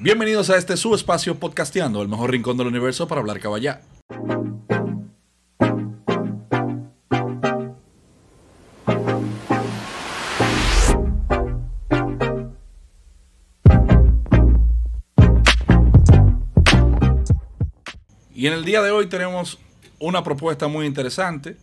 Bienvenidos a este su espacio podcasteando, el mejor rincón del universo para hablar caballá. Y en el día de hoy tenemos una propuesta muy interesante.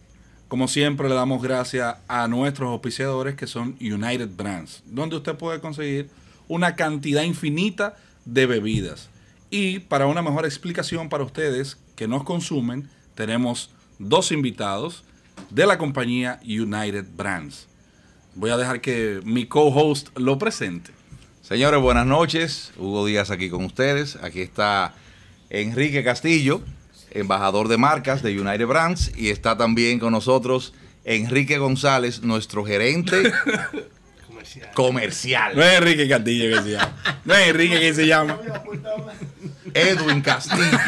Como siempre, le damos gracias a nuestros auspiciadores que son United Brands, donde usted puede conseguir una cantidad infinita bebidas. Y para una mejor explicación para ustedes que nos consumen, tenemos dos invitados de la compañía United Brands. Voy a dejar que mi co-host lo presente. Señores, buenas noches. Hugo Díaz aquí con ustedes. Aquí está Enrique Castillo, embajador de marcas de United Brands. Y está también con nosotros Enrique González, nuestro gerente comercial. No es Enrique Castillo que se llama. No es Enrique que se llama. Edwin Castillo.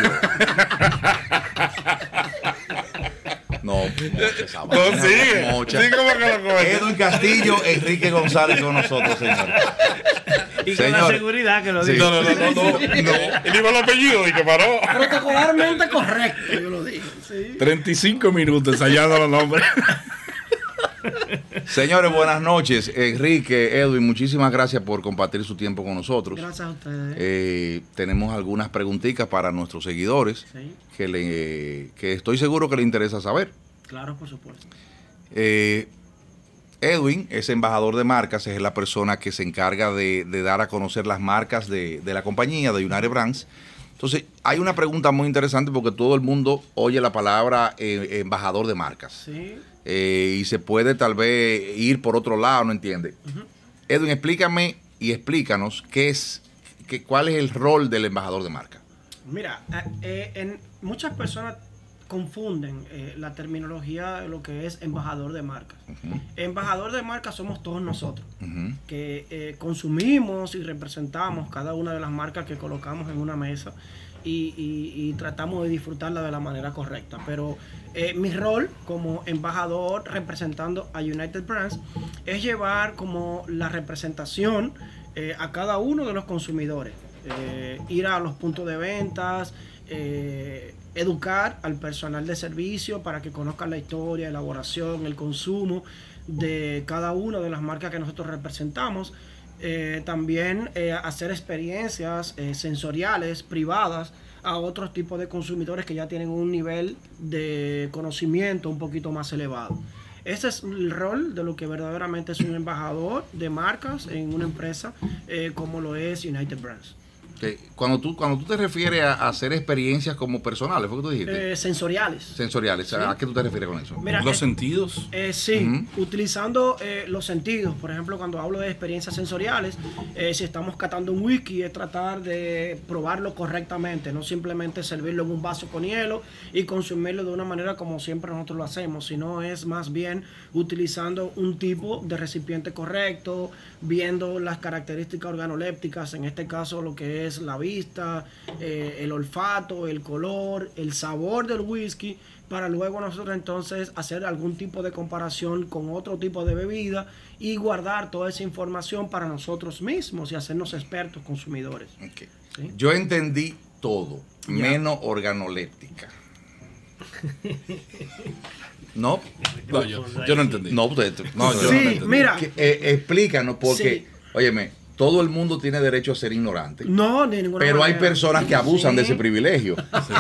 No, No, sigue. mocha. Sí, como que lo. Edwin Castillo, Enrique González con nosotros, señor. Y con la Señor. seguridad que lo Sí. digo. No, no, no, no, no. Y digo el apellido y que paró. Protocolarmente correcto, yo lo digo. Sí. 35 minutos ensayando los nombres. Señores, buenas noches. Enrique, Edwin, muchísimas gracias por compartir su tiempo con nosotros. Gracias a ustedes. Eh, tenemos algunas preguntitas para nuestros seguidores Sí, que, le, que estoy seguro que le interesa saber. claro, por supuesto. Eh, Edwin es embajador de marcas, es la persona que se encarga de, de dar a conocer las marcas de, de la compañía, de United Brands. Entonces, hay una pregunta muy interesante porque todo el mundo oye la palabra eh, embajador de marcas. Sí. Eh, y se puede tal vez ir por otro lado, no entiende. Edwin, explícame y explícanos qué es, qué, cuál es el rol del embajador de marca. Mira, eh, eh, en, muchas personas confunden eh, la terminología de lo que es embajador de marcas. Ujú, Embajador de marcas somos todos nosotros, que eh, consumimos y representamos cada una de las marcas que colocamos en una mesa y, y- y tratamos de disfrutarla de la manera correcta. Pero eh, mi rol como embajador representando a United Brands es llevar como la representación a cada uno de los consumidores. Ir a los puntos de ventas, eh, educar al personal de servicio para que conozcan la historia, elaboración, el consumo de cada una de las marcas que nosotros representamos. Eh, también eh, hacer experiencias eh, sensoriales privadas a otros tipos de consumidores que ya tienen un nivel de conocimiento un poquito más elevado. Ese es el rol de lo que verdaderamente es un embajador de marcas en una empresa como lo es United Brands. Que Cuando tú, cuando tú te refieres a, hacer experiencias como personales, ¿fue que tú dijiste? Eh, sensoriales. Sensoriales, ¿a qué tú te refieres con eso? Mira, Los eh, sentidos. Eh, sí, Ujú. utilizando eh, los sentidos. Por ejemplo, cuando hablo de experiencias sensoriales, eh, si estamos catando un whisky, es tratar de probarlo correctamente, no simplemente servirlo en un vaso con hielo y consumirlo de una manera como siempre nosotros lo hacemos, sino es más bien utilizando un tipo de recipiente correcto, viendo las características organolépticas, en este caso lo que es la vista, eh, el olfato, el color, el sabor del whisky para luego nosotros entonces hacer algún tipo de comparación con otro tipo de bebida y guardar toda esa información para nosotros mismos y hacernos expertos consumidores. Ok. ¿sí? Yo entendí todo, Ya. menos organoléptica. ¿No? No, yo, yo no entendí. No, usted- no, yo Sí, no entendí. mira. Que, eh, explícanos, porque, Sí. óyeme, todo el mundo tiene derecho a ser ignorante. No, de ninguna Pero hay personas que abusan de ese privilegio.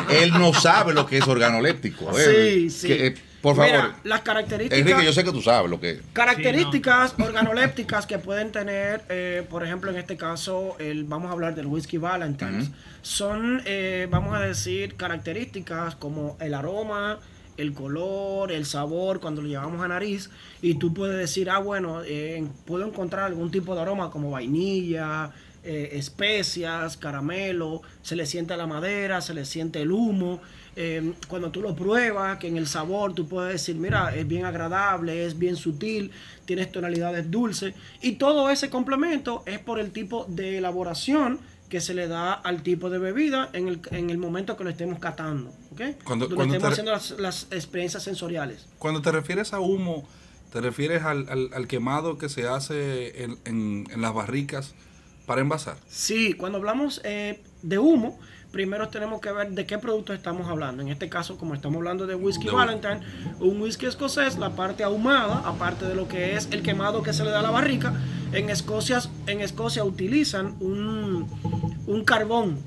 Él no sabe lo que es organoléptico. Sí, sí. que, eh, por favor, Mira, las características. Enrique, yo sé que tú sabes lo que es. Características organolépticas que pueden tener, eh, por ejemplo, en este caso, el, vamos a hablar del whisky Valentine's. Son, eh, vamos a decir, características como el aroma, el color, el sabor, cuando lo llevamos a nariz. Y tú puedes decir, ah, bueno, eh, puedo encontrar algún tipo de aroma como vainilla, eh, especias, caramelo, se le siente la madera, se le siente el humo. Eh, cuando tú lo pruebas, que en el sabor tú puedes decir, mira, es bien agradable, es bien sutil, tienes tonalidades dulces. Y todo ese complemento es por el tipo de elaboración que se le da al tipo de bebida en el, en el momento que lo estemos catando. ¿ok? Cuando- estemos te- haciendo las, las experiencias sensoriales. Cuando te refieres a humo, te refieres al, al- al quemado que se hace en, en- en las barricas para envasar. Sí, cuando hablamos eh, de humo, primero tenemos que ver de qué producto estamos hablando. En este caso, como estamos hablando de whisky De Valentine, un whisky escocés, la parte ahumada, aparte de lo que es el quemado que se le da a la barrica, en Escocia, en Escocia utilizan un, un carbón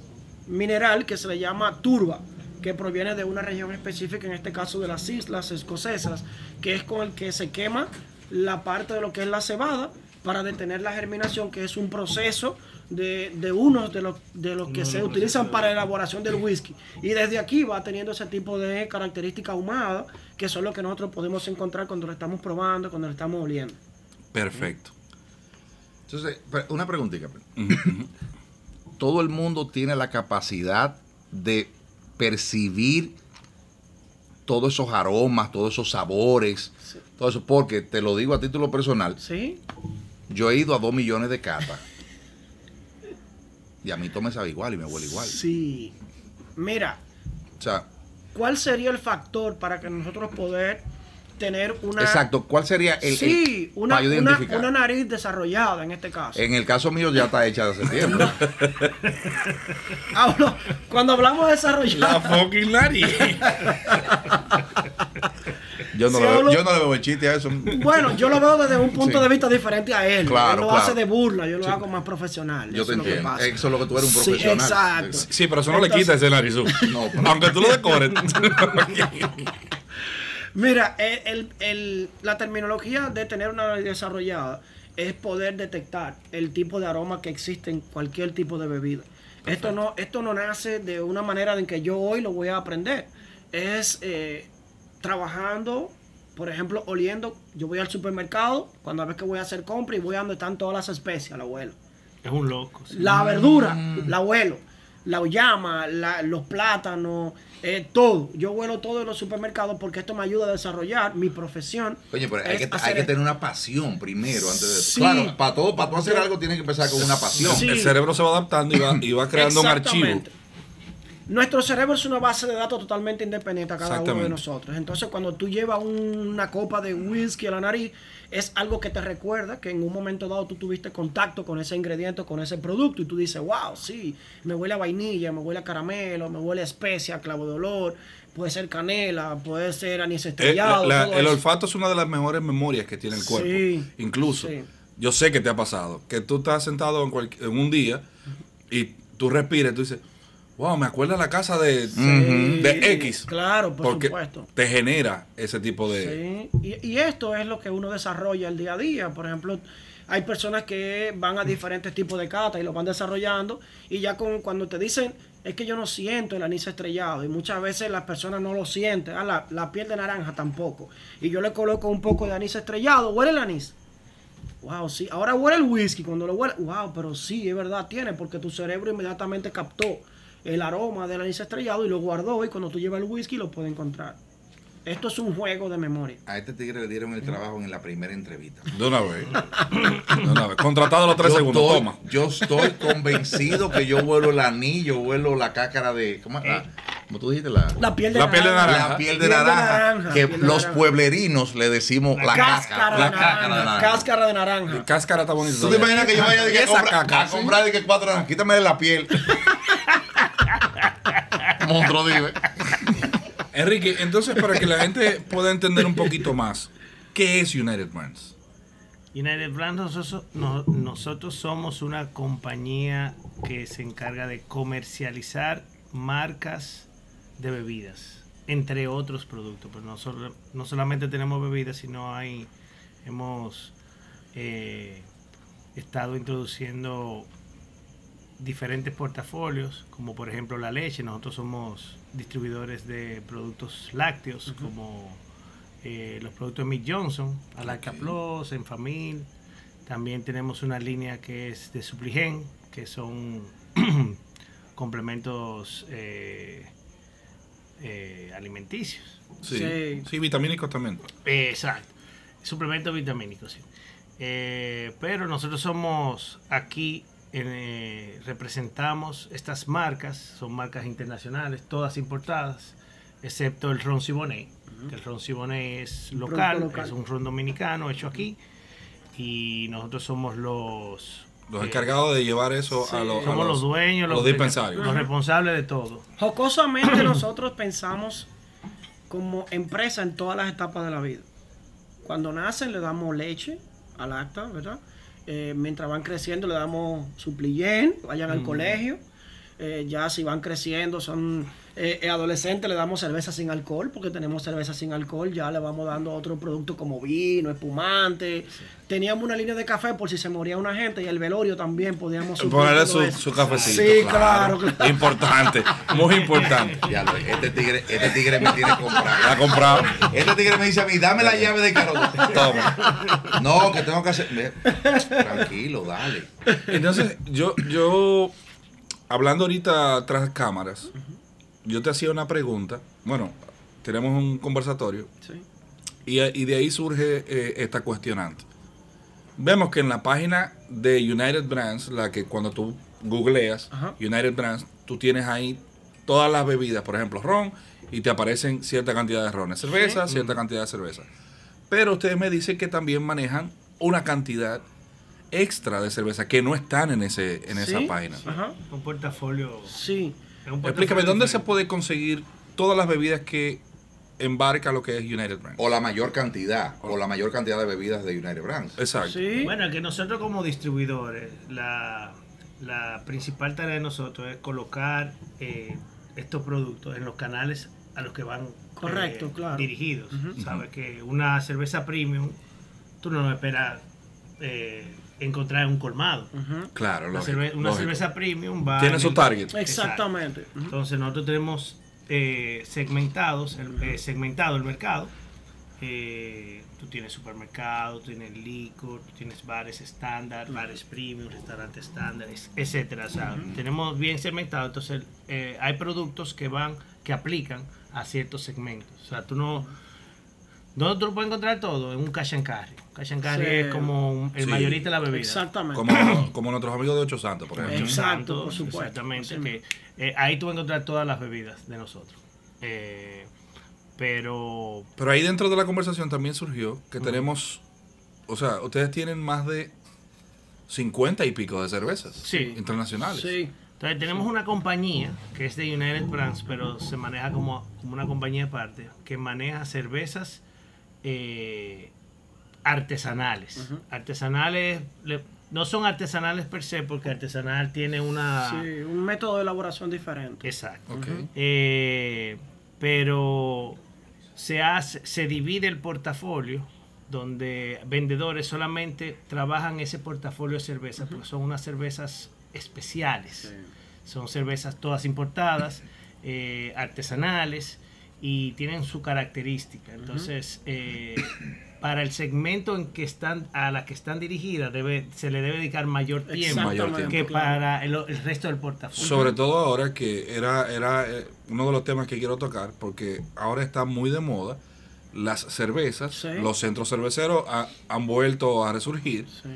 mineral que se le llama turba que proviene de una región específica, en este caso de las islas escocesas, que es con el que se quema la parte de lo que es la cebada para detener la germinación, que es un proceso de, de unos de los, de los que se utilizan para la elaboración del whisky. Y desde aquí va teniendo ese tipo de características ahumadas, que son lo que nosotros podemos encontrar cuando lo estamos probando, cuando lo estamos oliendo. Perfecto. Entonces, una preguntita. Todo el mundo tiene la capacidad de percibir todos esos aromas, todos esos sabores, todo eso, porque te lo digo a título personal, ¿Sí? yo he ido a dos millones de catas. Y a mí todo me sabe igual y me huele igual. Sí. Mira, O sea, ¿cuál sería el factor para que nosotros poder tener una... exacto, ¿cuál sería el, sí, el- una, una, identificar? una nariz desarrollada en este caso. En el caso mío ya está hecha de hace tiempo. Hablo- cuando hablamos de La desarrollada, fucking nariz. Yo no, Si le, hablo- yo no le veo el chiste a eso. bueno, yo lo veo desde un punto Sí. de vista diferente a él. Claro, él lo claro. hace de burla, yo lo Sí. hago más profesional. Yo eso te es lo que entiendo. pasa. Eso es lo que tú eres un Sí, profesional. exacto. Sí, pero eso no le quita ese narizú. No, pero- Aunque tú lo decores. Mira, el- el- el- la terminología de tener una nariz desarrollada es poder detectar el tipo de aroma que existe en cualquier tipo de bebida. Esto no, esto no nace de una manera en que yo hoy lo voy a aprender. Es eh, trabajando, por ejemplo, oliendo. Yo voy al supermercado cuando a veces que voy a hacer compra y voy a donde están todas las especias, la abuelo. Es un loco. sí. La verdura, la huelo. La llama, la- los plátanos, eh, todo. Yo huelo todo en los supermercados porque esto me ayuda a desarrollar mi profesión. Oye, pero hay que, hay que tener una pasión primero antes de Sí. Claro, para todo, para tú hacer algo tienes que empezar con una pasión. Sí. El cerebro se va adaptando y va, y va creando un archivo. Nuestro cerebro es una base de datos totalmente independiente a cada uno de nosotros. Entonces, cuando tú llevas una copa de whisky a la nariz, es algo que te recuerda que en un momento dado tú tuviste contacto con ese ingrediente, con ese producto, y tú dices, wow, sí, me huele a vainilla, me huele a caramelo, me huele a especia, clavo de olor, puede ser canela, puede ser anís estrellado. Eh, la- todo el eso. olfato es una de las mejores memorias que tiene el cuerpo. Sí, Incluso, sí. yo sé que te ha pasado, que tú estás sentado en, en un día y tú respiras y tú dices, wow, me acuerda la casa de, Sí, de X. Claro, por porque supuesto. te genera ese tipo de... Sí, y, y esto es lo que uno desarrolla el día a día. Por ejemplo, hay personas que van a diferentes tipos de cata y lo van desarrollando y ya con, cuando te dicen es que yo no siento el anís estrellado y muchas veces las personas no lo sienten, ah, la, la piel de naranja tampoco. Y yo le coloco un poco de anís estrellado, huele el anís. Wow, sí. Ahora huele el whisky. Cuando lo huele, wow, pero sí, es verdad, tiene, porque tu cerebro inmediatamente captó el aroma del anís estrellado y lo guardó. Y cuando tú llevas el whisky, lo puedes encontrar. Esto es un juego de memoria. A este tigre le dieron el trabajo en la primera entrevista. De una vez. De una vez. Contratado a los tres Yo segundos, estoy- toma. Yo estoy convencido que yo vuelo el anillo, vuelo la cácara de. ¿Cómo, la- ¿cómo tú dijiste? La, La piel de La piel de naranja. la piel de naranja. que los naranja. pueblerinos le decimos la, cáscara, La de cáscara de naranja. Cáscara de naranja. Cáscara está bonita. ¿Tú te imaginas que yo vaya a Esa comprar, caca, a comprar de que cuatro naranjas? Quítame de la piel. Monstruo, dime. Enrique, entonces para que la gente pueda entender un poquito más, ¿qué es United Brands? United Brands, nosotros, no- nosotros somos una compañía que se encarga de comercializar marcas de bebidas, entre otros productos. Pero no, solo- no solamente tenemos bebidas, sino hay, hemos eh, estado introduciendo diferentes portafolios, como por ejemplo la leche. Nosotros somos distribuidores de productos lácteos, como eh, los productos de Mick Johnson, Alaca Ok. Plus, Enfamil. También tenemos una línea que es de Supligen, que son complementos eh, eh, alimenticios. Sí, Sí. sí, vitamínicos también. Exacto. Suplementos vitamínicos, sí. Eh, pero nosotros somos aquí, eh, representamos estas marcas, son marcas internacionales, todas importadas, excepto el ron Siboney. El ron Siboney es local, es un ron dominicano hecho aquí. Y nosotros somos los Los encargados de llevar eso Sí. a, los- a Somos los dueños, a los dispensarios. los responsables de todo. Jocosamente nosotros pensamos como empresa en todas las etapas de la vida. Cuando nacen le damos leche al acta, ¿verdad? Eh, mientras van creciendo le damos suplillén, vayan al colegio. Eh, ya si van creciendo, son eh, eh, adolescentes, le damos cerveza sin alcohol, porque tenemos cerveza sin alcohol, ya le vamos dando otros productos como vino, espumante. Teníamos una línea de café por si se moría una gente y el velorio también podíamos suplir Ponerle su, su cafecito. Sí, claro, claro. Importante, muy importante. Ya lo- este tigre, este tigre me tiene La comprado. comprado. Este tigre me dice a mí, dame la llave de carro. Toma. No, que tengo que hacer. Tranquilo, dale. Entonces, yo, yo, hablando ahorita tras cámaras, yo te hacía una pregunta. Bueno, tenemos un conversatorio Sí. y, y de ahí surge eh, esta cuestionante. Vemos que en la página de United Brands, la que cuando tú googleas Ajá. United Brands, tú tienes ahí todas las bebidas, por ejemplo, ron, y te aparecen cierta cantidad de rones, cerveza, cierta cantidad de cerveza. Pero ustedes me dicen que también manejan una cantidad extra de cerveza que no están en ese en esa página. Ajá. Un portafolio. Sí. Explícame, ¿dónde se puede conseguir todas las bebidas que embarca lo que es United Brands? O la mayor cantidad, o la mayor cantidad de bebidas de United Brands. Exacto. Sí. Bueno, es que nosotros como distribuidores, la, la principal tarea de nosotros es colocar eh, estos productos en los canales a los que van Correcto, eh, claro. dirigidos. Sabes que una cerveza premium, tú no esperas eh, encontrar en un colmado. Ujú. Claro, Una, lógico, cerve- una lógico. cerveza premium va. Tiene en su el- target. Exactamente. Entonces nosotros tenemos eh, segmentados, el, eh, segmentado el mercado. Eh, tú tienes supermercado, tú tienes licor, tú tienes bares estándar, bares premium, restaurantes estándar, es- etcétera. O sea, tenemos bien segmentado. Entonces eh, hay productos que van, que aplican a ciertos segmentos. O sea, tú no ¿Dónde tú lo puedes encontrar todo? En un cash and carry. Cash and carry Sí. es como el Sí. mayorista de la bebida. Exactamente. Como, como nuestros amigos de Ocho Santos, por ejemplo. Exacto, Santos, por supuesto. Exactamente. Que, eh, ahí tú vas a encontrar todas las bebidas de nosotros. Eh, pero Pero ahí dentro de la conversación también surgió que tenemos, o sea, ustedes tienen más de 50 y pico de cervezas Sí. internacionales. Sí. entonces tenemos una compañía que es de United Brands, pero se maneja como, como una compañía aparte, que maneja cervezas eh, artesanales. Artesanales, le- no son artesanales per se, porque artesanal tiene una... Sí, un método de elaboración diferente. Exacto. Eh, pero se hace, se divide el portafolio donde vendedores solamente trabajan ese portafolio de cervezas, porque son unas cervezas especiales. Son cervezas todas importadas, eh, artesanales y tienen su característica. Entonces, eh, para el segmento en que están, a la que están dirigidas, debe, se le debe dedicar mayor tiempo Mayor tiempo. que claro. para el, el resto del portafolio. Sobre todo ahora que era, era eh, uno de los temas que quiero tocar, porque ahora está muy de moda las cervezas, Sí. los centros cerveceros ha- han vuelto a resurgir, Sí.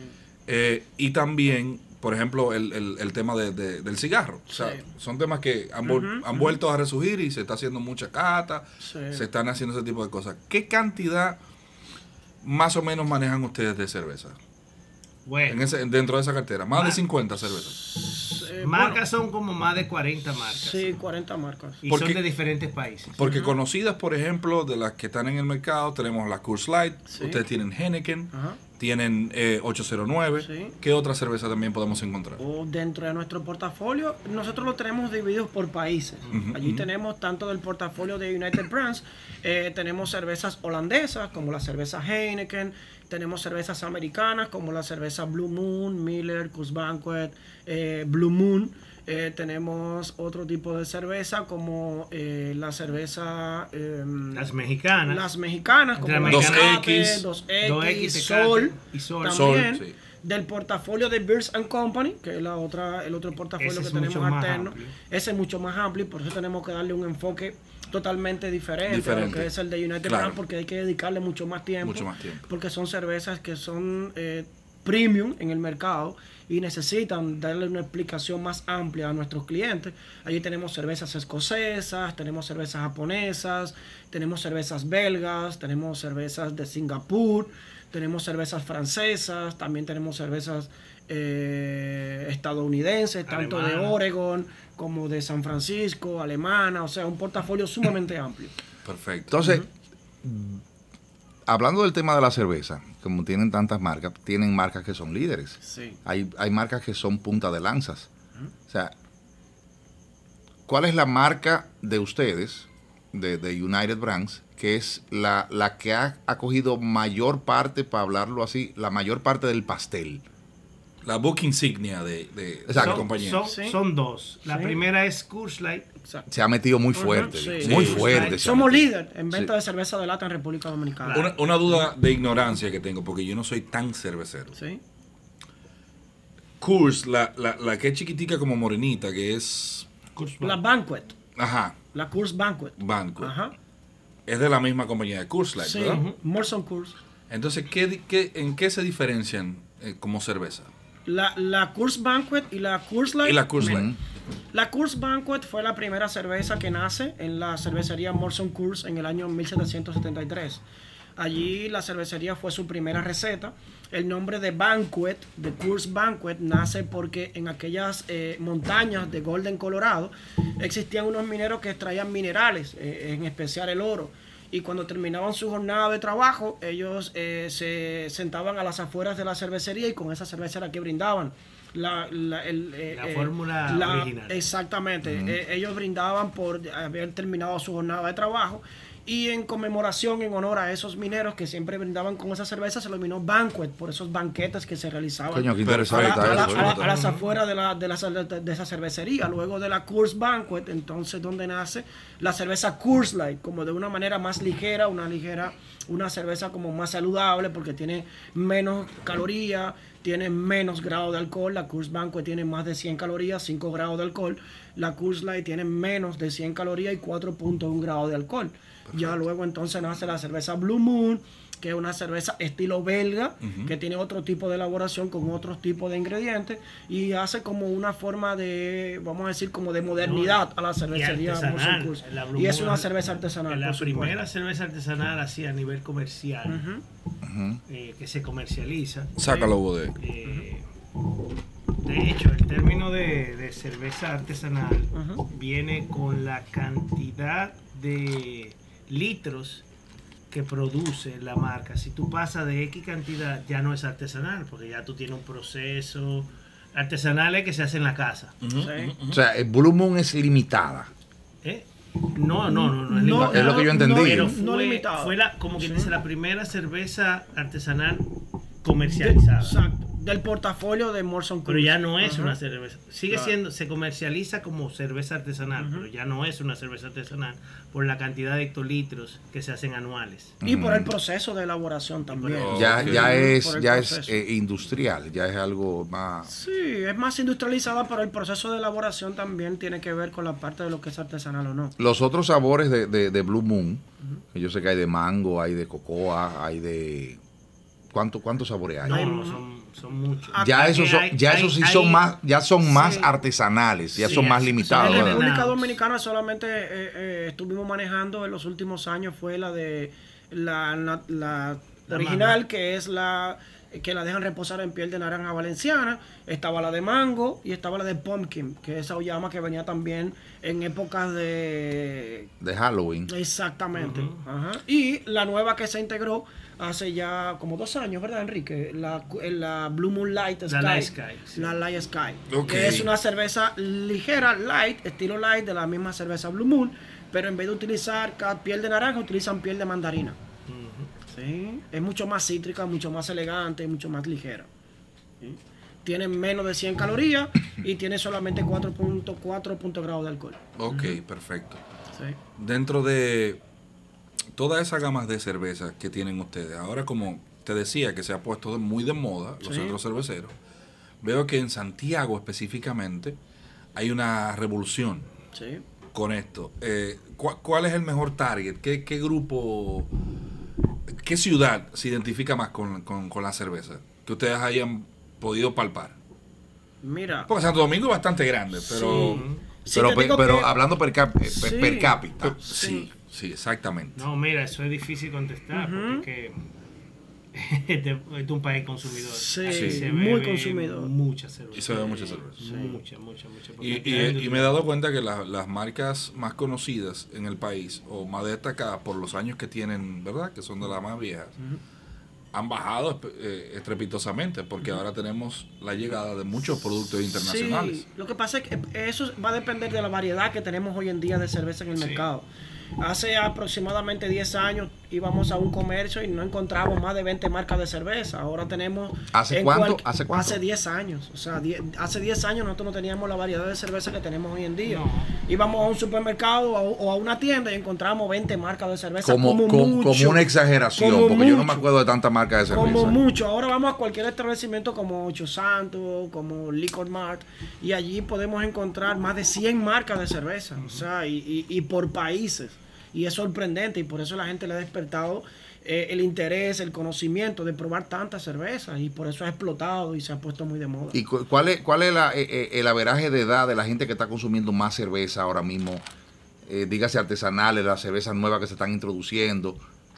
eh, y también, por ejemplo, el, el- el tema de- de- del cigarro. O sea, Sí. son temas que han, Ujú, han vuelto a resurgir y se está haciendo mucha cata, Sí. se están haciendo ese tipo de cosas. ¿Qué cantidad más o menos manejan ustedes de cerveza? Bueno, En ese, dentro de esa cartera, más de Más- 50 cervezas. Eh, marcas son como más de 40 bueno, marcas. sí, 40 marcas. Y Porque- son de diferentes países. Porque conocidas, por ejemplo, de las que están en el mercado, tenemos la Coors Light, Sí. ustedes tienen Henneken, Ajá. tienen eh, 809. Sí. ¿Qué otra cerveza también podemos encontrar? O dentro de nuestro portafolio, nosotros lo tenemos dividido por países. Allí tenemos tanto del portafolio de United Brands, eh, tenemos cervezas holandesas como la cerveza Heineken, tenemos cervezas americanas como la cerveza Blue Moon, Miller, Coors Banquet, eh, Blue Moon. Eh, tenemos otro tipo de cerveza como eh, la cerveza... em, Las mexicanas. las mexicanas como la. Tecate, 2X, 2X, 2X, Sol, y Sol. también Sol, sí. del portafolio de Beers and Company, que es la otra, el otro portafolio Ese que tenemos alterno. amplio. Ese es mucho más amplio y por eso tenemos que darle un enfoque totalmente diferente, a Diferente. lo que es el de United Claro. Porque hay que dedicarle mucho más tiempo. Mucho más tiempo. Porque son cervezas que son eh, premium en el mercado y necesitan darle una explicación más amplia a nuestros clientes. Allí tenemos cervezas escocesas, tenemos cervezas japonesas, tenemos cervezas belgas, tenemos cervezas de Singapur, tenemos cervezas francesas, también tenemos cervezas eh, estadounidenses, tanto de. Oregon como de San Francisco, alemana, o sea, un portafolio sumamente amplio. Perfecto. Entonces, hablando del tema de la cerveza, como tienen tantas marcas, tienen marcas que son líderes. Sí. Hay, hay marcas que son punta de lanzas. O sea, ¿cuál es la marca de ustedes, de, de United Brands, que es la, la que ha, ha cogido mayor parte, para hablarlo así, la mayor parte del pastel? La book insignia de, de, la Son, compañía. son- Sí. son dos. La Sí. primera es Coors Light. Exacto. Se ha metido muy fuerte, sí. muy Sí. fuerte. Somos líder en venta Sí. de cerveza de lata en República Dominicana. Una, una duda de ignorancia que tengo, porque yo no soy tan cervecero. Sí. Coors, la, la, la que es chiquitica como morenita, que es. La. Banquet. Ajá, La Coors Banquet. Banco. Ajá. Es de la misma compañía de Coors Light, Sí. ¿verdad? Molson Coors. Entonces, ¿qué, di- qué- ¿en qué se diferencian eh, como cerveza? La, la Coors Banquet y la Coors Light. Y la Coors Light. La Coors Banquet fue la primera cerveza que nace en la cervecería Molson Coors en el año 1773. Allí la cervecería fue su primera receta. El nombre de Banquet, de Coors Banquet, nace porque en aquellas eh, montañas de Golden, Colorado, existían unos mineros que extraían minerales, eh, en especial el oro. Y cuando terminaban su jornada de trabajo, ellos eh, se sentaban a las afueras de la cervecería y con esa cerveza era que brindaban. La, la- el, eh, La eh, fórmula la- original. Exactamente. Eh, ellos brindaban por haber terminado su jornada de trabajo y en conmemoración, en honor a esos mineros que siempre brindaban con esa cerveza, se lo denominó banquet por esos banquetes que se realizaban Coño, a, interesante la- está a la- eso. a la- a las afueras de, la, de, la, de esa cervecería. Luego de la Coors Banquet, entonces donde nace la cerveza Coors Light, como de una manera más ligera, una ligera, una cerveza como más saludable porque tiene menos calorías, tiene menos grado de alcohol. La Coors Banquet tiene más de 100 calorías, 5 grados de alcohol. La Coors Light tiene menos de 100 calorías y 4.1 grados de alcohol. Ya luego entonces nace la cerveza Blue Moon, que es una cerveza estilo belga, que tiene otro tipo de elaboración con otros tipos de ingredientes y hace como una forma de, vamos a decir, como de modernidad a la Y cervecería Blue Y es una cerveza artesanal. La primera cerveza artesanal así a nivel comercial eh, que se comercializa. Sácalo, Bodé. Eh, de hecho, el término de, de cerveza artesanal viene con la cantidad de litros que produce la marca. Si tú pasas de X cantidad, ya no es artesanal, porque ya tú tienes un proceso artesanal es que se hace en la casa. Sí. O sea, el Blue Moon es limitada. ¿Eh? No, no, no, no es No, limitado. Es lo que yo entendí. Pero No fue, limitado. fue la, como que Sí. dice, la primera cerveza artesanal comercializada. Exacto. Del portafolio de Molson Coors. Pero ya no es una cerveza. Sigue Claro. siendo, se comercializa como cerveza artesanal, pero ya no es una cerveza artesanal por la cantidad de hectolitros que se hacen anuales. Y por el proceso de elaboración también. Oh, Ya, ya es, ya es eh, industrial, ya es algo más. Sí, es más industrializada, pero el proceso de elaboración también tiene que ver con la parte de lo que es artesanal o no. Los otros sabores de, de- de Blue Moon, que yo sé que hay de mango, hay de cocoa, hay de... ¿Cuánto, ¿Cuántos sabores hay? No, no, son, son muchos. ya esos, son, hay- ya hay- esos sí hay- son más, ya son más Sí. artesanales, ya Sí, son más limitados. en ¿verdad? República. Dominicana solamente eh, eh, estuvimos manejando en los últimos años fue la de la, la- la La original, manga. que es la que la dejan reposar en piel de naranja valenciana, estaba la de mango y estaba la de pumpkin, que es esa llama que venía también en épocas de De Halloween. Exactamente. Ajá. Y la nueva que se integró hace ya como dos años, ¿verdad, Enrique? La, la Blue Moon Light Sky. La Light Sky, sí. La Light Sky. Ok. Que es una cerveza ligera, light, estilo light, de la misma cerveza Blue Moon, pero en vez de utilizar piel de naranja, utilizan piel de mandarina. Sí. Es mucho más cítrica, mucho más elegante, mucho más ligera. Sí. Tiene menos de 100 calorías y tiene solamente 4.4 puntos grados de alcohol. Ok, perfecto. Sí. Dentro de todas esas gamas de cervezas que tienen ustedes, ahora como te decía que se ha puesto muy de moda los Sí. centros cerveceros, veo que en Santiago específicamente hay una revolución Sí. con esto. Eh, ¿cu- ¿Cuál es el mejor target? ¿Qué, qué grupo, qué ciudad se identifica más con, con- con la cerveza? Que ustedes hayan podido palpar. Mira. Porque Santo Domingo es bastante grande, pero... Sí, pero pero que- hablando per, cap- eh, per- Sí. per cápita. Sí, sí, exactamente. No, mira, eso es difícil contestar, porque este, este es un país consumidor. Sí, Aquí se muy consumidor. Mucha cerveza. Y se bebe mucha cerveza. Mucha, mucha, mucha. porque Y, me he dado cuenta que la- las marcas más conocidas en el país, o más destacadas por los años que tienen, ¿verdad? Que son de las más viejas, han bajado eh, estrepitosamente, porque ahora tenemos la llegada de muchos productos internacionales. Sí, lo que pasa es que eso va a depender de la variedad que tenemos hoy en día de cerveza en el Sí. mercado. Hace aproximadamente 10 años íbamos a un comercio y no encontramos más de 20 marcas de cerveza. Ahora tenemos... ¿Hace cuánto? cual- ¿Hace cuánto? Hace 10 años. O sea, die- hace 10 años nosotros no teníamos la variedad de cerveza que tenemos hoy en día. No. Íbamos a un supermercado o a, o a una tienda y encontramos 20 marcas de cerveza. Como, como, como, mucho. como una exageración, Como porque yo no me acuerdo de tantas marcas de cerveza. Como mucho. Ahora vamos a cualquier establecimiento como Ocho Santos, como Liquor Mart, y allí podemos encontrar más de 100 marcas de cerveza, o sea, y, y- y por países. Y es sorprendente, y por eso la gente le ha despertado eh, el interés, el conocimiento de probar tantas cervezas, y por eso ha explotado y se ha puesto muy de moda. ¿Y cu- cuál es, cuál es la, eh, eh, el averaje de edad de la gente que está consumiendo más cerveza ahora mismo? Eh, dígase artesanales, las cervezas nuevas que se están introduciendo.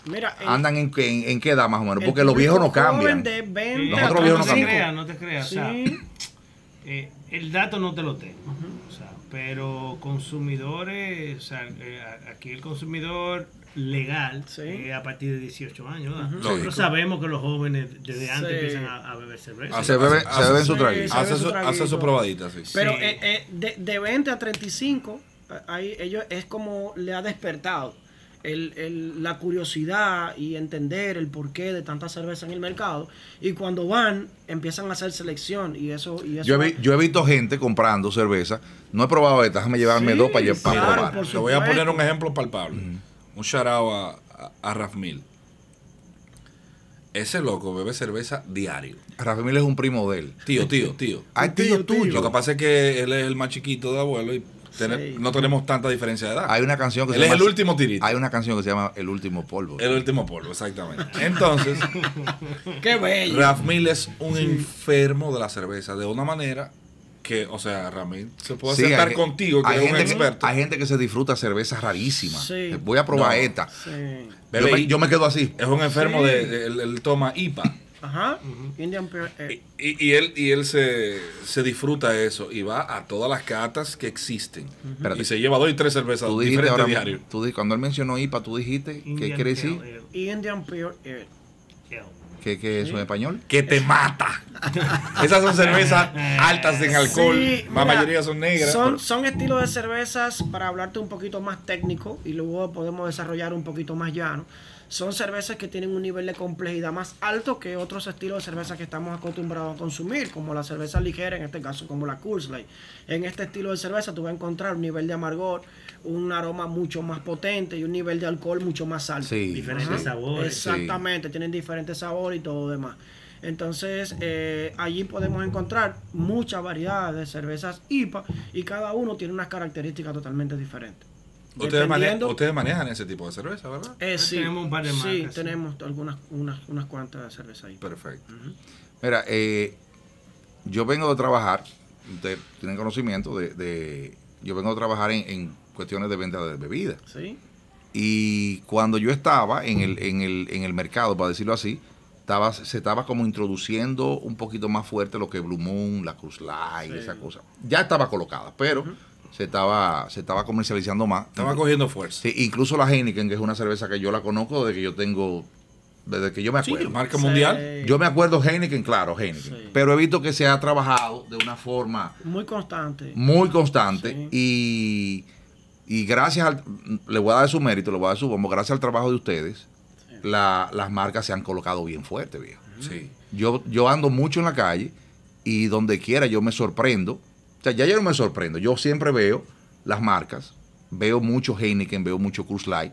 Mira, el- ¿Andan en, qué- en, en qué edad más o menos? Porque los viejos no cambian. De Sí, 20 Nosotros a viejos no no te 35. creas, no te creas. O sea, Sí. eh, el dato no te lo tengo. o sea, pero consumidores, o sea, eh, aquí el consumidor legal Sí. eh, a partir de 18 años. ¿verdad? Ujú. Nosotros sabemos que los jóvenes desde antes Sí. empiezan a, a beber cerveza. Hace- Se beben, hace- beben su hace- traguito. Hace bebe su, su traguito. hace su probadita, sí. Pero Sí. eh, eh, de, de 20 a 35, eh, ahí ellos es como le ha despertado el, el- la curiosidad y entender el porqué de tanta cerveza en el mercado. Y cuando van, empiezan a hacer selección. Y eso. Y eso Yo he, vi- yo he visto gente comprando cerveza. No he probado esta, déjame llevarme Sí, dos para, claro, probar. por Te voy a poner un ejemplo palpable. Un out a, a, a Raf Mil. Ese loco bebe cerveza diario. Rafa Mil es un primo de él. Tío, tío, tío. Ah, tío, Tío, tío. tuyo. Lo que pasa es que él es el más chiquito de abuelo y tener- Sí. no tenemos tanta diferencia de edad. Hay una canción que Él se es llama. el último tirito. Hay una canción que se llama El último polvo. El último polvo, exactamente. Entonces, ¡Qué bello! Raf Mil es un enfermo de la cerveza, de una manera que, o sea, Ramil se puede Sí, sentar hay- contigo, que hay es un gente, que- experto. hay gente que se disfruta cervezas rarísimas. Sí. Voy a probar No. esta. Yo me, yo me quedo así. Es un enfermo Sí. de, de- él, él toma IPA. Ajá. Indian Pure Y, Ale. y- y él, y él se, se disfruta eso y va a todas las catas que existen. Y se lleva dos y tres cervezas Tú dijiste diferentes ahora, tú cuando él mencionó IPA, tú dijiste, ¿qué Indian quiere decir? Pale Indian Pure Ale. ¿Qué, qué es eso en español? Que te mata. Esas son cervezas altas en alcohol. Sí, la mira, mayoría son negras. Son, pero- son estilos de cervezas, para hablarte un poquito más técnico y luego podemos desarrollar un poquito más llano. Son cervezas que tienen un nivel de complejidad más alto que otros estilos de cerveza que estamos acostumbrados a consumir, como la cerveza ligera, en este caso como la Coors Light. En este estilo de cerveza tú vas a encontrar un nivel de amargor, un aroma mucho más potente y un nivel de alcohol mucho más alto. Sí. Diferentes Ajá. sabores. Exactamente, tienen diferentes sabores y todo lo demás. Entonces, eh, allí podemos encontrar mucha variedad de cervezas IPA y cada uno tiene unas características totalmente diferentes. Ustedes, mane- Dependiendo- ustedes manejan ese tipo de cerveza, ¿verdad? eh, sí, Tenemos un par de sí, marcas, sí. tenemos algunas unas, unas cuantas de cerveza ahí. Perfecto. Mira, eh, yo vengo de trabajar, ustedes tienen conocimiento de, de- yo vengo de trabajar en, en cuestiones de venta de bebidas. ¿Sí? Y cuando yo estaba en el, en el, en el mercado, para decirlo así, estaba, se estaba como introduciendo un poquito más fuerte lo que Blue Moon, la Cruz Light, Sí. esa cosa. Ya estaba colocada, pero se, estaba, se estaba comercializando más. Estaba cogiendo fuerza. Sí, incluso la Heineken, que es una cerveza que yo la conozco desde que yo tengo, desde que yo me Sí, acuerdo. marca Sí. mundial. Yo me acuerdo Heineken, claro, Heineken. Sí. Pero he visto que se ha trabajado de una forma Muy constante. muy constante y, y gracias al, le voy a dar su mérito, le voy a dar su bombo, gracias al trabajo de ustedes, la- las marcas se han colocado bien fuerte, viejo. Sí. Yo, yo ando mucho en la calle y donde quiera yo me sorprendo. Sea, ya yo no me sorprendo, yo siempre veo las marcas, veo mucho Heineken, veo mucho Cruz Light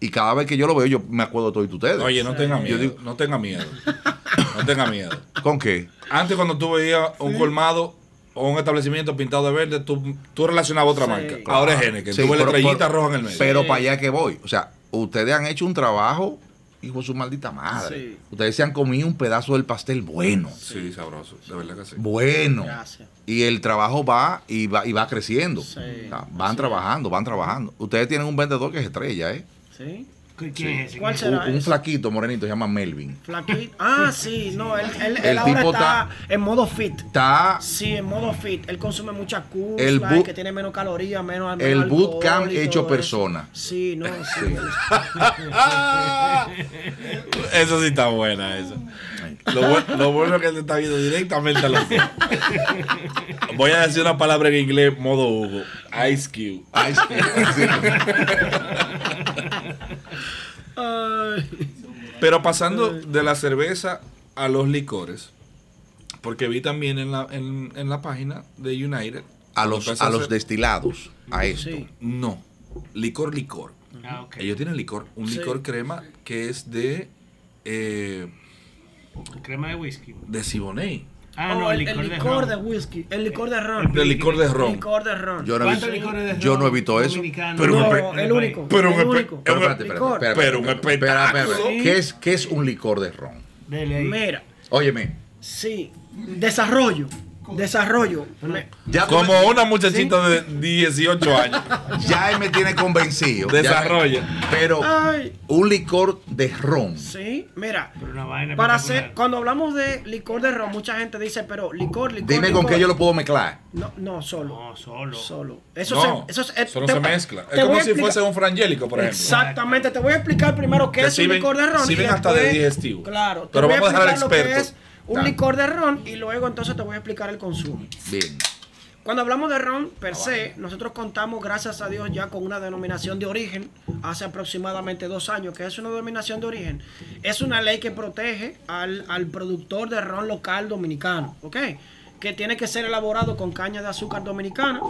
y cada vez que yo lo veo yo me acuerdo de todos ustedes. Oye, no tenga Yo miedo. digo- no tenga miedo. No tenga miedo. ¿Con qué? Antes cuando tú veías un colmado o un establecimiento pintado de verde, tú, tú relacionabas otra Sí. marca. Ahora es Heineken. Sí, tú ves la pero- estrellita roja en el medio. Pero para allá que voy. O sea, ustedes han hecho un trabajo, hijo de su maldita madre. Sí. Ustedes se han comido un pedazo del pastel bueno. sí, sabroso. De verdad que sí. Bueno. Gracias. Y el trabajo va y va, y va creciendo. Sí. O sea, van trabajando, van trabajando. Ustedes tienen un vendedor que es estrella, ¿eh? ¿Sí? ¿Quién Sí. es ese? ¿Cuál ¿Quién será? Un, un ese? flaquito morenito se llama Melvin. Flaquito. Ah, sí, no, él, él, El él ahora tipo está está- en modo fit. Está Sí, en modo fit. Él consume mucha curva, El bu- que tiene menos calorías, menos menos el bootcamp hecho persona. Sí, no, sí. Sí. Eso sí está buena, eso. Lo, bu- lo bueno es que te está viendo directamente a los. Voy a decir una palabra en inglés, modo Hugo. Ice Cube. Ay, sí. Ay. Pero pasando de la cerveza a los licores, porque vi también en la, en, en la página de United. a los, a los destilados, a esto. Sí. No, licor, licor. Ah, ok. Ellos tienen licor, un Sí. licor crema que es de eh, Crema de whisky. de Siboney. Ah, Oh, no, el el, licor, el de, de whisky, el licor de ron. De licor de ron. Licor de ron. Yo no he ¿Cuántos visto, de yo no he visto eso. Pero no, el único. Pero un el único. pero un espectáculo. ¿Qué es, ¿Qué es un licor de ron? Dele ahí. Mira, Óyeme, sí, desarrollo, desarrollo. Ya, Como me, una muchachita de 18 años. ya él me tiene convencido. Me- Desarrolla. pero Ay, un licor de ron. sí, mira. Pero una vaina Para hacer, cuando hablamos de licor de ron, mucha gente dice, pero licor, licor. Dime con qué yo lo puedo mezclar. No, no, solo. No, solo. Solo. Eso No, se, eso se, eso no te- se mezcla. te Es como si fuese un frangélico, por ejemplo. Exactamente, te voy a explicar primero qué Que es un licor de ron. sirven y hasta de digestivo. Claro, te Pero voy vamos a dejar al explicar lo que experto. Un licor de ron y luego entonces te voy a explicar el consumo. Bien. Cuando hablamos de ron per Ah, se, nosotros contamos, gracias a Dios, ya con una denominación de origen hace aproximadamente dos años. que es una denominación de origen? Es una ley que protege al, al productor de ron local dominicano, ¿ok? Que tiene que ser elaborado con caña de azúcar dominicana,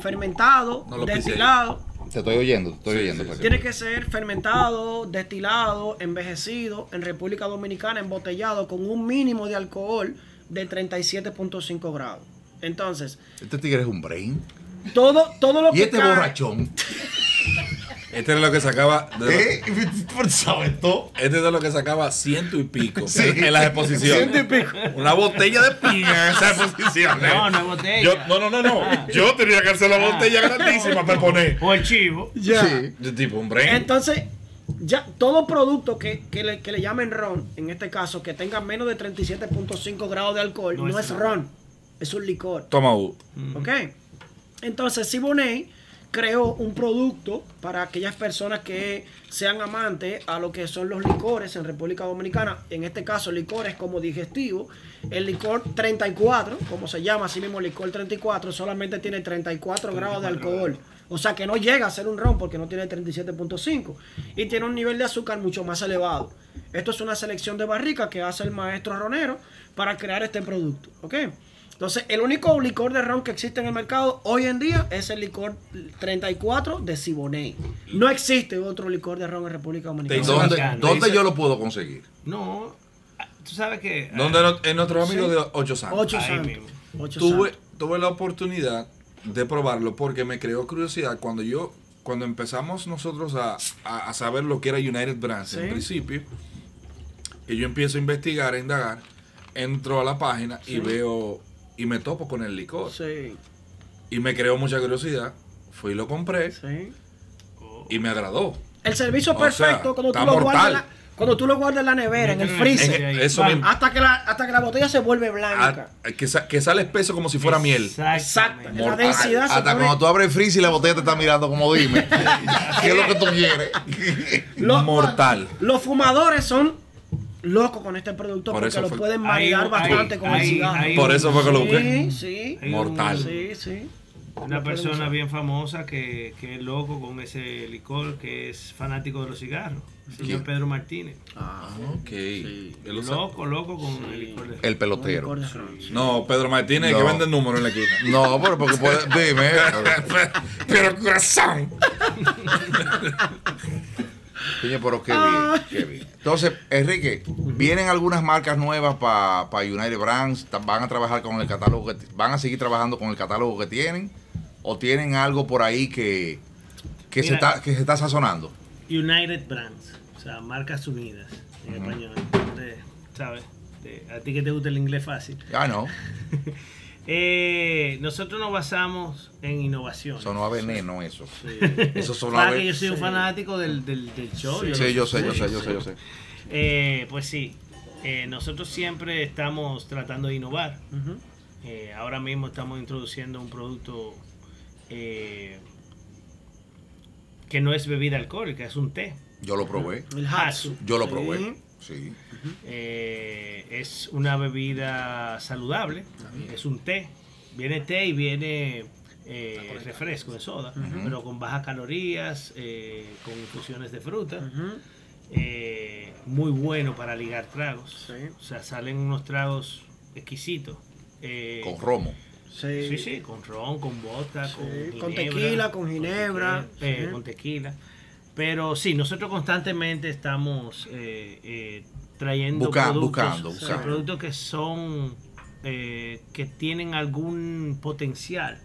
fermentado, No destilado. Te estoy oyendo, te estoy Sí, oyendo. sí, Paquito. Tiene que ser fermentado, destilado, envejecido en República Dominicana, embotellado con un mínimo de alcohol de 37.5 grados. Entonces, Este tigre es un brain. todo, todo lo Y que este cae- borrachón. Este es lo que sacaba. De, ¿Eh? ¿Sabes todo? Este es de lo que sacaba ciento y pico Sí. en, las exposiciones. Ciento y pico. Una botella de piña en esas exposiciones. No, no es botella. Yo, no, no, no, no. Ah. Yo tenía que hacer la Ah. botella grandísima para poner. O el chivo. Ya. Sí. De tipo un brain. Entonces, ya todo producto que, que le, que le llamen ron, en este caso, que tenga menos de 37.5 grados de alcohol, No no, es ron. ron, es un licor. Toma U. ¿Ok? Entonces, Siboney creó un producto para aquellas personas que sean amantes a lo que son los licores en República Dominicana. En este caso, licores como digestivo. El licor 34, como se llama así mismo licor 34, solamente tiene 34 grados de alcohol. O sea que no llega a ser un ron porque no tiene 37.5. Y tiene un nivel de azúcar mucho más elevado. Esto es una selección de barricas que hace el maestro ronero para crear este producto. ¿Ok? Entonces, el único licor de ron que existe en el mercado hoy en día es el licor 34 de Siboney. No existe otro licor de ron en República Dominicana. ¿Dónde, dónde dice- yo lo puedo conseguir? No. ah, Tú sabes que. No- en nuestro amigo Sí. de Ocho Santos. Ocho santos. Ocho tuve, santos. tuve la oportunidad de probarlo porque me creó curiosidad cuando yo cuando empezamos nosotros a, a- a saber lo que era United Brands Sí. en principio y yo empiezo a investigar, a indagar entro a la página y veo y me topo con el licor Sí, y me creó mucha curiosidad fui y lo compré sí. y me agradó El servicio O perfecto sea, cuando, tú lo guardas la, cuando tú lo guardas en la nevera, en el freezer. En- eso. Hasta que, la, hasta que la botella se vuelve blanca. Ah, que, sa- que sale espeso como si fuera miel Exacto. La Mortal. densidad se Hasta pone- cuando tú abres el freezer y la botella te está mirando como dime. ¿Qué es lo que tú quieres? Lo- mortal Los fumadores son locos con este producto Por porque lo fue- pueden maridar bastante con el cigarro. por eso fue que lo Sí, busqué sí. Hay Mortal. Sí, sí. Una persona bien famosa que, que es loco con ese licor, que es fanático de los cigarros. El. Pedro Martínez. Ah, ok Él lo sabe. Loco, loco con el licor de El pelotero. licor de ron. no Pedro Martínez No. que vende el número en la esquina No, pero porque puede. Dime. pero corazón Coño, pero qué bien, qué bien. Entonces, Enrique, ¿vienen algunas marcas nuevas para United Brands? ¿Van a trabajar con el catálogo que van a seguir trabajando con el catálogo que tienen? ¿O tienen algo por ahí que, que, se, está, que se está sazonando? United Brands, o sea, marcas unidas en español. De- ¿Sabes? De- a ti que te gusta el inglés fácil. Ah, no. Eh, nosotros nos basamos en innovación. Sonó a veneno eso. Eso sonó a yo soy un fanático del, del, del show. Sí, yo sé, yo sé, yo sé, yo sé. Eh, pues sí, eh, nosotros siempre estamos tratando de innovar. Eh, ahora mismo estamos introduciendo un producto eh, que no es bebida alcohólica, es un té. Yo lo probé. El Hatsu. Yo lo Sí. Eh, es una bebida saludable, es un té. Viene té y viene eh, refresco de soda, pero con bajas calorías, eh, con infusiones de fruta. Eh, muy bueno para ligar tragos. Sí. O sea, salen unos tragos exquisitos. Eh, Con romo. Sí. Sí, sí, con ron, con vodka, Sí, con, tequila, con ginebra, tequila, eh, sí. con tequila. Pero sí, nosotros constantemente estamos eh, eh, trayendo Busca- productos, buscando, sí, buscando. productos que son eh, que tienen algún potencial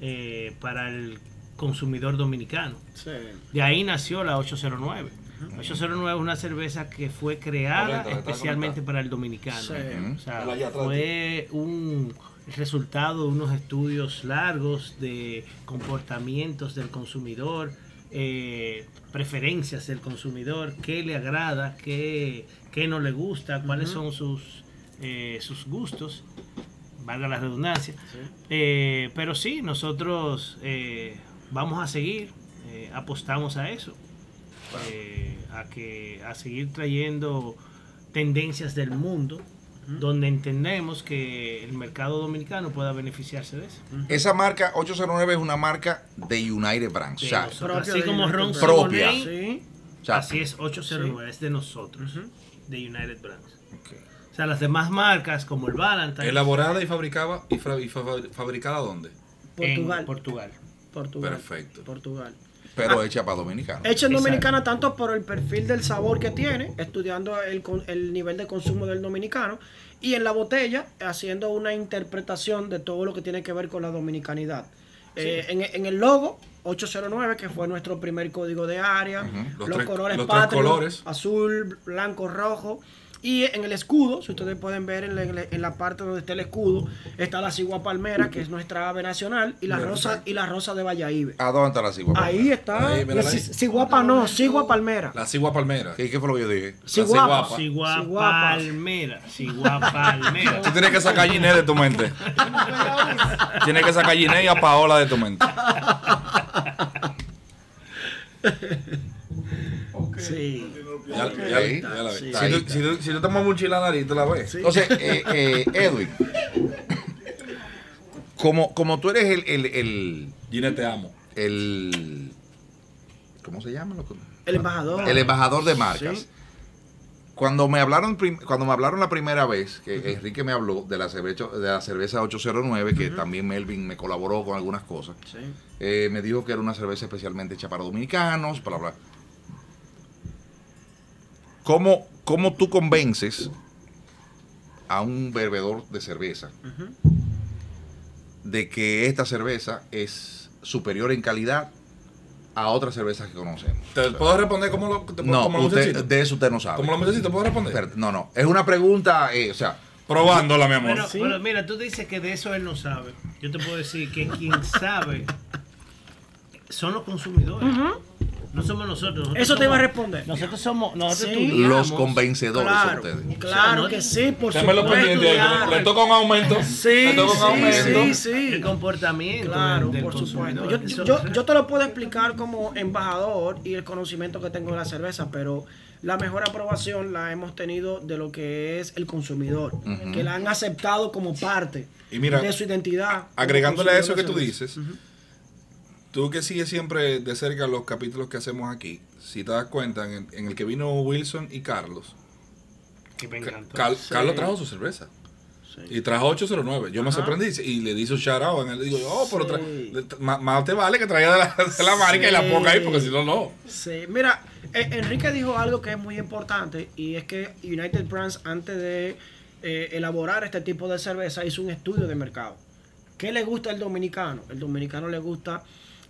eh, para el consumidor dominicano. Sí. De ahí nació la 809. 809 es una cerveza que fue creada Correcto, especialmente para el dominicano. Sí. O sea, fue un resultado de unos estudios largos de comportamientos del consumidor, eh, preferencias del consumidor, qué le agrada, qué, qué no le gusta, cuáles son sus, eh, sus gustos, valga la redundancia. Eh, pero sí, nosotros eh, vamos a seguir, apostamos a eso, a, que, a seguir trayendo tendencias del mundo, donde entendemos que el mercado dominicano pueda beneficiarse de eso. Esa marca 809 es una marca de United Brands. O De sea, nosotros. Propio Así como Ron. Propia. Simonet, Sí. o sea, así es 809, es de nosotros, de United Brands. O sea, las demás marcas como el Valentine Elaborada y fabricaba y, fra- y fa- fabricada dónde? Portugal. en Portugal. Portugal. Perfecto. Portugal. Pero hecha para dominicanos. Hecha en. Dominicana tanto por el perfil del sabor que tiene, estudiando el, con- el nivel de consumo del dominicano, y en la botella haciendo una interpretación de todo lo que tiene que ver con la dominicanidad. Eh, en, en el logo 809, que fue nuestro primer código de área, Los los, tres- colores los tres patrios, colores. azul, blanco, rojo. Y en el escudo, si ustedes pueden ver en la, en parte donde está el escudo, está la cigua palmera, que es nuestra ave nacional, y la rosa y la rosa de Valladolid. ¿A dónde está la cigua? Ahí está. Ahí, Ciguapa no, Sigua Palmera. La cigua palmera. ¿Qué, qué fue lo que yo dije? Ciguapa. ciguapa. Sigua Ciguapa. Palmera. Tú tienes que sacar a Ginés de tu mente. tienes que sacar a Ginés y a Paola de tu mente. Sí. Ya, Ok. ya- ya la ves. Sí. Si, tú, si, tú, si tú te mueves un chile a la nariz, tú la ves. Entonces, eh, eh, Edwin, como, como tú eres el, el, el, Ginés, te amo. el- ¿cómo se llama? El embajador. El embajador de marcas. Sí. Cuando me hablaron cuando me hablaron la primera vez, que Enrique me habló de la cerveza, de la cerveza 809, que también Melvin me colaboró con algunas cosas, Sí. eh, me dijo que era una cerveza especialmente hecha para dominicanos, bla, bla. ¿Cómo, cómo tú convences a un bebedor de cerveza de que esta cerveza es superior en calidad a otras cervezas que conocemos? ¿Te puedo responder como lo, te- No, como usted, de eso usted no sabe. Como lo necesito, ¿puedo responder? No, no. Es una pregunta, eh, o sea, Probándola, mi amor. Pero, Sí. pero mira, tú dices que de eso él no sabe. Yo te puedo decir que quien sabe son los consumidores. No somos nosotros. nosotros Eso te iba a responder. Nosotros somos, nosotros Sí. estudiamos- los convencedores Claro, ustedes. claro O sea, que sí, por Démelo supuesto. pendiente. claro. Le toca un aumento. Sí, le toca un sí, aumento. sí, sí. El comportamiento Claro, del, del por supuesto. Yo, yo- te lo puedo explicar como embajador y el conocimiento que tengo de la cerveza, pero la mejor aprobación la hemos tenido de lo que es el consumidor, que la han aceptado como parte Y mira, de su identidad. Agregándole a eso que tú dices, tú que sigues siempre de cerca los capítulos que hacemos aquí, si te das cuenta, en, en el que vino Wilson y Carlos, Que me Ca- encantó. Cal- Sí. Carlos trajo su cerveza. Sí. Y trajo 809. Yo me sorprendí y le di su shout out. El, digo, oh, pero Sí. le- más te vale que traiga de la, de la marca y la ponga ahí, porque si no, no. Sí, mira, eh, Enrique dijo algo que es muy importante y es que United Brands antes de eh, elaborar este tipo de cerveza hizo un estudio de mercado. ¿Qué le gusta al dominicano? El dominicano le gusta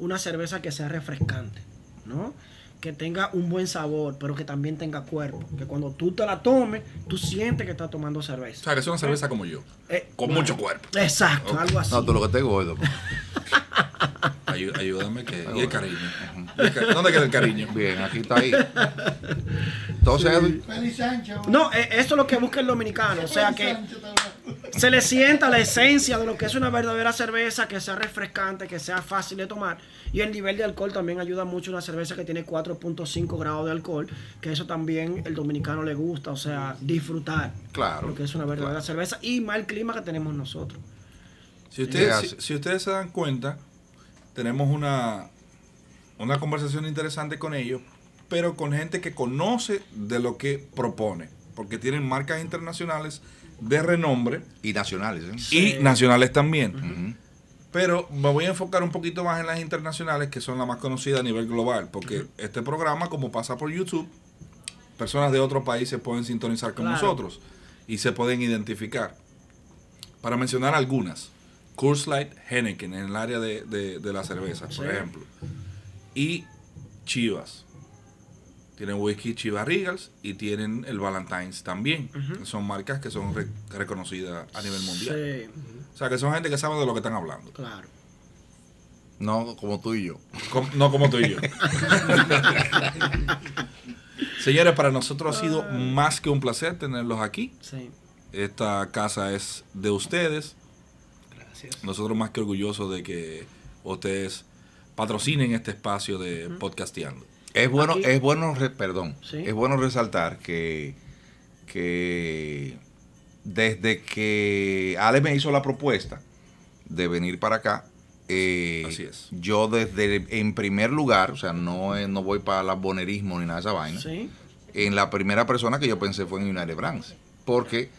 una cerveza que sea refrescante, ¿no? que tenga un buen sabor, pero que también tenga cuerpo. Que cuando tú te la tomes, tú sientes que estás tomando O cerveza. sea, que es una cerveza como yo. Eh, Con bueno, mucho cuerpo. Exacto, algo así. No, tú lo que te gordo. Ayú- ayúdame que. Y el cariño. ¿Dónde queda el cariño? Bien, aquí está ahí. Entonces, Edwin, Feliz Sancho. No, eh, eso es lo que busca el dominicano. O sea que se le sienta la esencia de lo que es una verdadera cerveza, que sea refrescante, que sea fácil de tomar. Y el nivel de alcohol también ayuda mucho una cerveza que tiene 4.5 grados de alcohol, que eso también el dominicano le gusta, o sea, disfrutar. Claro, Porque es una verdadera claro. cerveza y más el clima que tenemos nosotros. Si ustedes, si ustedes se dan cuenta, tenemos una, una conversación interesante con ellos, pero con gente que conoce de lo que propone, porque tienen marcas internacionales de renombre y nacionales, ¿eh? Sí. y nacionales también. Pero me voy a enfocar un poquito más en las internacionales, que son las más conocidas a nivel global, porque este programa, como pasa por YouTube, personas de otros países pueden sintonizar con Claro. nosotros y se pueden identificar. Para mencionar algunas, Coors Light Henneken en el área de, de- de la cerveza, por Sí. ejemplo, y Chivas. Tienen whisky Chivas Regals y tienen el Valentine's también. Son marcas que son re- reconocidas a nivel mundial. Sí, O sea, que son gente que sabe de lo que están hablando. claro. No como tú y yo. Com- no como tú y yo. Señores, para nosotros ha sido más que un placer tenerlos aquí. Sí. Esta casa es de ustedes. Gracias. Nosotros más que orgullosos de que ustedes patrocinen este espacio de podcasteando. Es bueno, Aquí- es bueno, re- perdón, Sí. es bueno resaltar que, que desde que Ale me hizo la propuesta de venir para acá, eh, Así es. yo desde en primer lugar, o sea, no, eh, no voy para la bonerismo ni nada de esa vaina, Sí. en la primera persona que yo pensé fue en United Brands, porque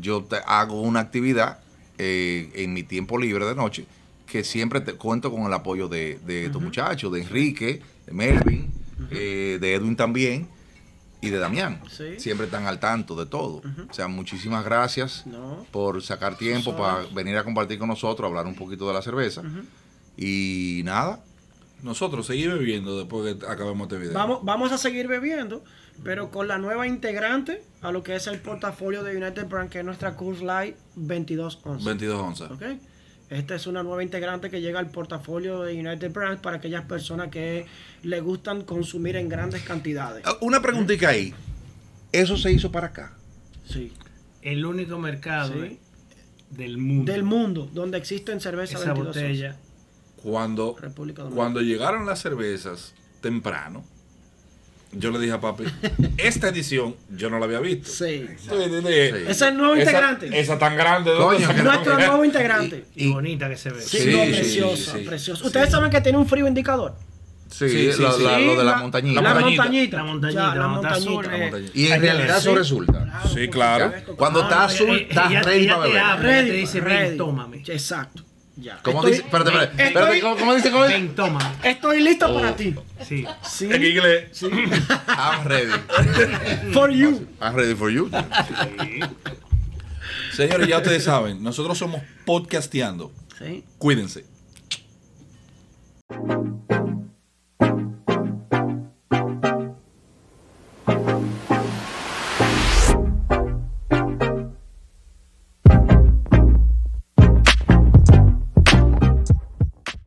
yo te- hago una actividad eh, en mi tiempo libre de noche que siempre te cuento con el apoyo de, de estos muchachos, de Enrique, de Melvin, eh, de Edwin también y de Damián. Sí. Siempre están al tanto de todo. O sea, muchísimas gracias No. por sacar tiempo para venir a compartir con nosotros, hablar un poquito de la cerveza. Y nada, Nosotros seguir bebiendo después que acabemos este video. Vamos, vamos a seguir bebiendo, pero con la nueva integrante a lo que es el portafolio de United Brand, que es nuestra Coors Light 2211. 22 onzas. Esta es una nueva integrante que llega al portafolio de United Brands para aquellas personas que le gustan consumir en grandes cantidades. Ah, una preguntita ahí. ¿Eso se hizo para acá? Sí. El único mercado Sí. del mundo. Del mundo, donde existen cervezas Esa 22 botella. Cuando, República Dominicana. cuando llegaron las cervezas temprano, yo le dije a papi, esta edición yo no la había visto. Sí. Sí, dile, Sí. Ese es el nuevo esa- integrante. Esa tan grande. ¿dónde Coño, Nuestro esa? nuevo integrante. Y bonita que se ve. Sí, no, sí. precioso. Ustedes saben que tiene un frío indicador. Sí, Sí, sí, la- sí. la- Sí, lo de la, la- montañita. La, montañita. La montañita, Ya, la cuando está montañita. azul, La eh, montañita. Y en realidad eso resulta. Sí, claro. Cuando No, está no, azul, eh, estás ella- ready para beber. te dice, tómame. Exacto. Ya. ¿Cómo Estoy- dice? Espérate, espérate. Estoy- espérate, ¿cómo, cómo dice? ¿Cómo dice? Ven, tómame. Estoy listo Oh. para ti. Sí. Sí. En inglés. I'm ready. For you. I'm ready for you. Señores, ya ustedes saben, nosotros somos podcasteando. Sí. Cuídense.